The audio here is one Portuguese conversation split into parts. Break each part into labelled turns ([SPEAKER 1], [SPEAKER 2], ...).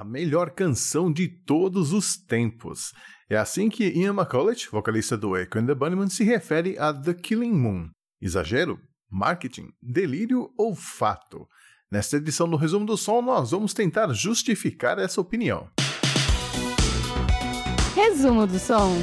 [SPEAKER 1] a melhor canção de todos os tempos. É assim que Ian McCulloch, vocalista do Echo and the Bunnymen, se refere a The Killing Moon. Exagero? Marketing? Delírio ou fato? Nesta edição do Resumo do Som, nós vamos tentar justificar essa opinião.
[SPEAKER 2] Resumo do Som.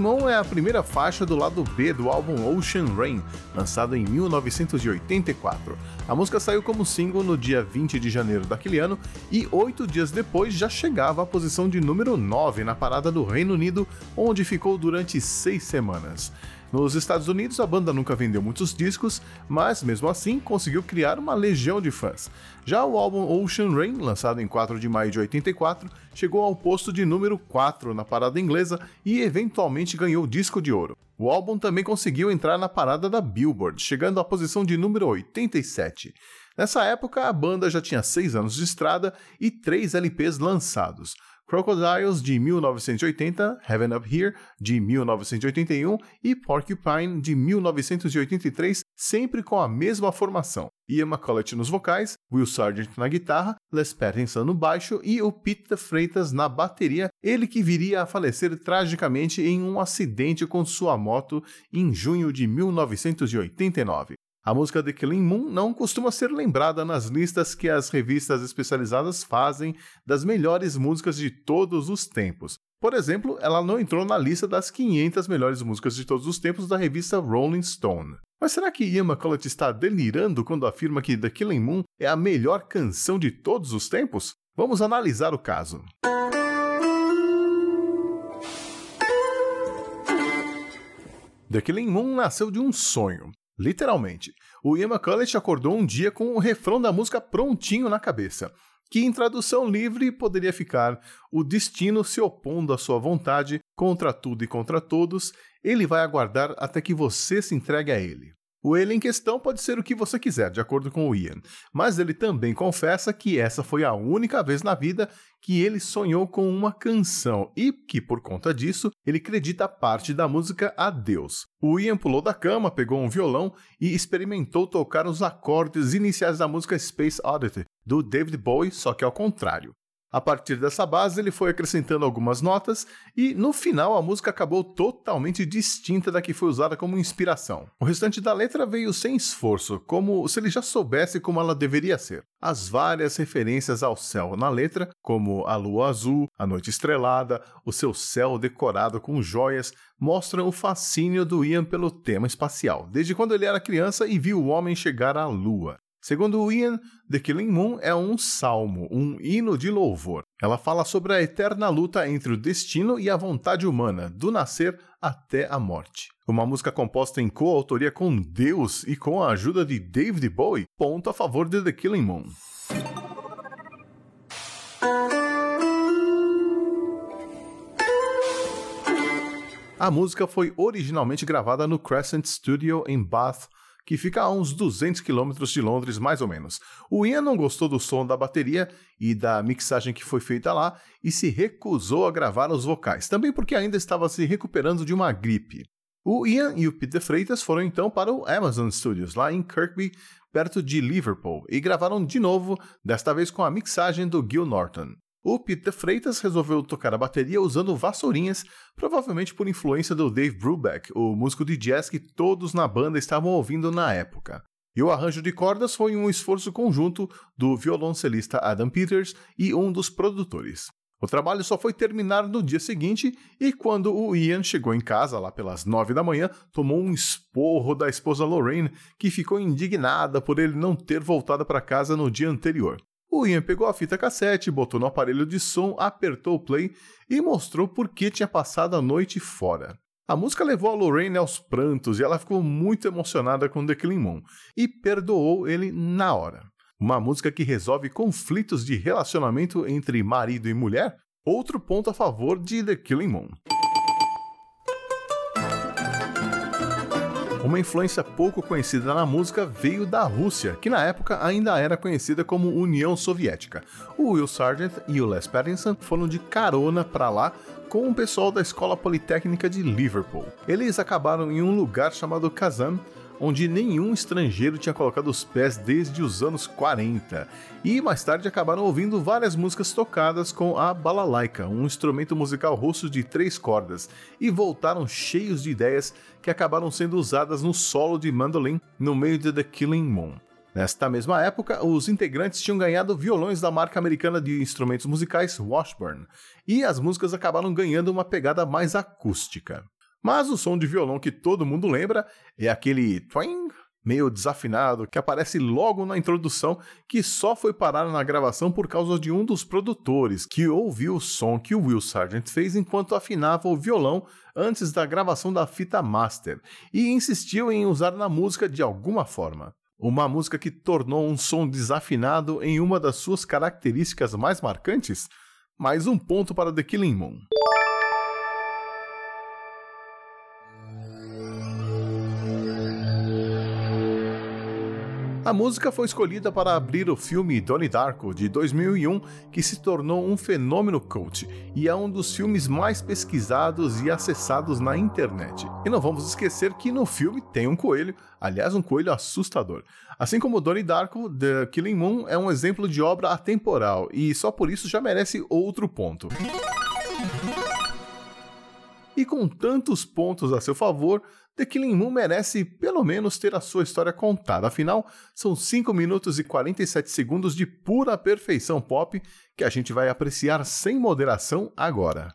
[SPEAKER 1] Moon é a primeira faixa do lado B do álbum Ocean Rain, lançado em 1984. A música saiu como single no dia 20 de janeiro daquele ano e oito dias depois já chegava à posição de número 9 na parada do Reino Unido, onde ficou durante seis semanas. Nos Estados Unidos, a banda nunca vendeu muitos discos, mas mesmo assim conseguiu criar uma legião de fãs. Já o álbum Ocean Rain, lançado em 4 de maio de 84, chegou ao posto de número 4 na parada inglesa e eventualmente ganhou disco de ouro. O álbum também conseguiu entrar na parada da Billboard, chegando à posição de número 87. Nessa época, a banda já tinha 6 anos de estrada e 3 LPs lançados. Crocodiles de 1980, Heaven Up Here de 1981 e Porcupine de 1983, sempre com a mesma formação. Ian McCulloch nos vocais, Will Sargent na guitarra, Les Pattinson no baixo e o Pete Freitas na bateria, ele que viria a falecer tragicamente em um acidente com sua moto em junho de 1989. A música The Killing Moon não costuma ser lembrada nas listas que as revistas especializadas fazem das melhores músicas de todos os tempos. Por exemplo, ela não entrou na lista das 500 melhores músicas de todos os tempos da revista Rolling Stone. Mas será que Ian McCulloch está delirando quando afirma que The Killing Moon é a melhor canção de todos os tempos? Vamos analisar o caso. The Killing Moon nasceu de um sonho. Literalmente. O Ian McCulloch acordou um dia com o refrão da música prontinho na cabeça, que em tradução livre poderia ficar: O destino se opondo à sua vontade, contra tudo e contra todos, ele vai aguardar até que você se entregue a ele. O ele em questão pode ser o que você quiser, de acordo com o Ian, mas ele também confessa que essa foi a única vez na vida que ele sonhou com uma canção e que, por conta disso, ele acredita parte da música a Deus. O Ian pulou da cama, pegou um violão e experimentou tocar os acordes iniciais da música Space Oddity, do David Bowie, só que ao contrário. A partir dessa base, ele foi acrescentando algumas notas e, no final, a música acabou totalmente distinta da que foi usada como inspiração. O restante da letra veio sem esforço, como se ele já soubesse como ela deveria ser. As várias referências ao céu na letra, como a lua azul, a noite estrelada, o seu céu decorado com joias, mostram o fascínio do Ian pelo tema espacial, desde quando ele era criança e viu o homem chegar à lua. Segundo Ian, The Killing Moon é um salmo, um hino de louvor. Ela fala sobre a eterna luta entre o destino e a vontade humana, do nascer até a morte. Uma música composta em coautoria com Deus e com a ajuda de David Bowie, ponto a favor de The Killing Moon. A música foi originalmente gravada no Crescent Studio em Bath, que fica a uns 200 quilômetros de Londres, mais ou menos. O Ian não gostou do som da bateria e da mixagem que foi feita lá e se recusou a gravar os vocais, também porque ainda estava se recuperando de uma gripe. O Ian e o Peter Freitas foram então para o Amazon Studios, lá em Kirkby, perto de Liverpool, e gravaram de novo, desta vez com a mixagem do Gil Norton. O Peter Freitas resolveu tocar a bateria usando vassourinhas, provavelmente por influência do Dave Brubeck, o músico de jazz que todos na banda estavam ouvindo na época. E o arranjo de cordas foi um esforço conjunto do violoncelista Adam Peters e um dos produtores. O trabalho só foi terminar no dia seguinte e quando o Ian chegou em casa, lá pelas nove da manhã, tomou um esporro da esposa Lorraine, que ficou indignada por ele não ter voltado para casa no dia anterior. O Ian pegou a fita cassete, botou no aparelho de som, apertou o play e mostrou por que tinha passado a noite fora. A música levou a Lorraine aos prantos e ela ficou muito emocionada com The Killing e perdoou ele na hora. uma música que resolve conflitos de relacionamento entre marido e mulher, outro ponto a favor de The Killing Moon. Uma influência pouco conhecida na música veio da Rússia, que na época ainda era conhecida como União Soviética. O Will Sargent e o Les Pattinson foram de carona para lá com o pessoal da Escola Politécnica de Liverpool. Eles acabaram em um lugar chamado Kazan, onde nenhum estrangeiro tinha colocado os pés desde os anos 40. E mais tarde acabaram ouvindo várias músicas tocadas com a balalaika, um instrumento musical russo de três cordas, e voltaram cheios de ideias que acabaram sendo usadas no solo de mandolim no meio de The Killing Moon. Nesta mesma época, os integrantes tinham ganhado violões da marca americana de instrumentos musicais Washburn, e as músicas acabaram ganhando uma pegada mais acústica. Mas o som de violão que todo mundo lembra é aquele twang meio desafinado que aparece logo na introdução, que só foi parar na gravação por causa de um dos produtores que ouviu o som que o Will Sargent fez enquanto afinava o violão antes da gravação da fita master e insistiu em usar na música de alguma forma. Uma música que tornou um som desafinado em uma das suas características mais marcantes? Mais um ponto para The Killing Moon. A música foi escolhida para abrir o filme Donnie Darko de 2001, que se tornou um fenômeno cult e é um dos filmes mais pesquisados e acessados na internet. E não vamos esquecer que no filme tem um coelho, aliás, um coelho assustador. Assim como Donnie Darko, The Killing Moon é um exemplo de obra atemporal e só por isso já merece outro ponto. E com tantos pontos a seu favor, The Killing Moon merece pelo menos ter a sua história contada. Afinal, são 5 minutos e 47 segundos de pura perfeição pop que a gente vai apreciar sem moderação agora.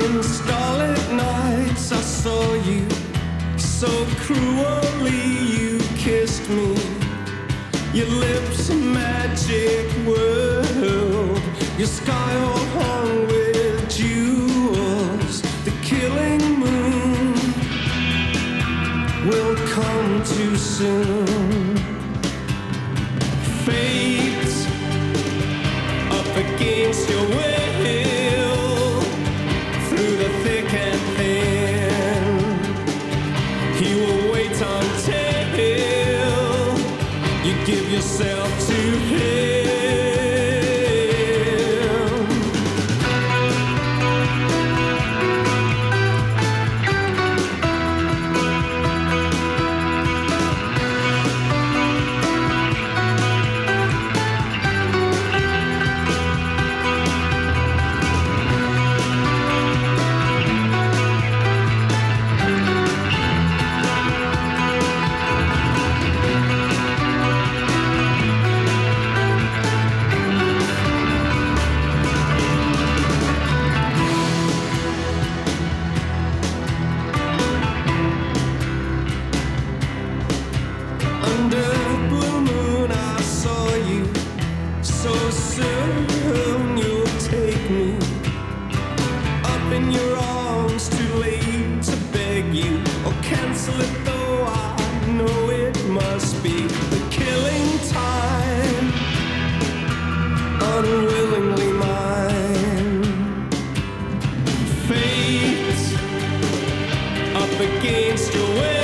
[SPEAKER 3] In starlit nights, I saw you. So cruelly, you kissed me. Your lips, a magic world. Your sky all hung with jewels. The killing moon will come too soon. Fate up against your will. soon you'll take me up in your arms. Too late to beg you or cancel it, though I know it must be the killing time. Unwillingly mine. Fate up against your will.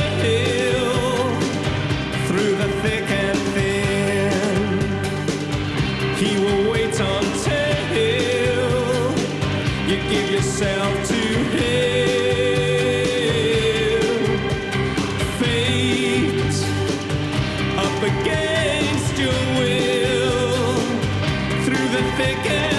[SPEAKER 3] again.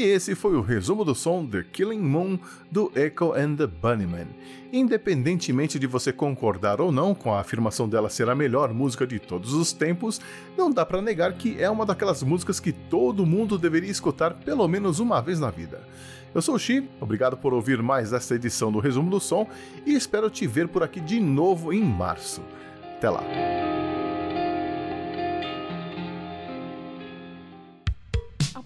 [SPEAKER 1] Unwilling esse foi o resumo do som The Killing Moon do Echo and the Bunnymen. Independentemente de você concordar ou não com a afirmação dela ser a melhor música de todos os tempos, não dá para negar que é uma daquelas músicas que todo mundo deveria escutar pelo menos uma vez na vida. Eu sou o Xi, obrigado por ouvir mais esta edição do Resumo do Som e espero te ver por aqui de novo em março. Até lá!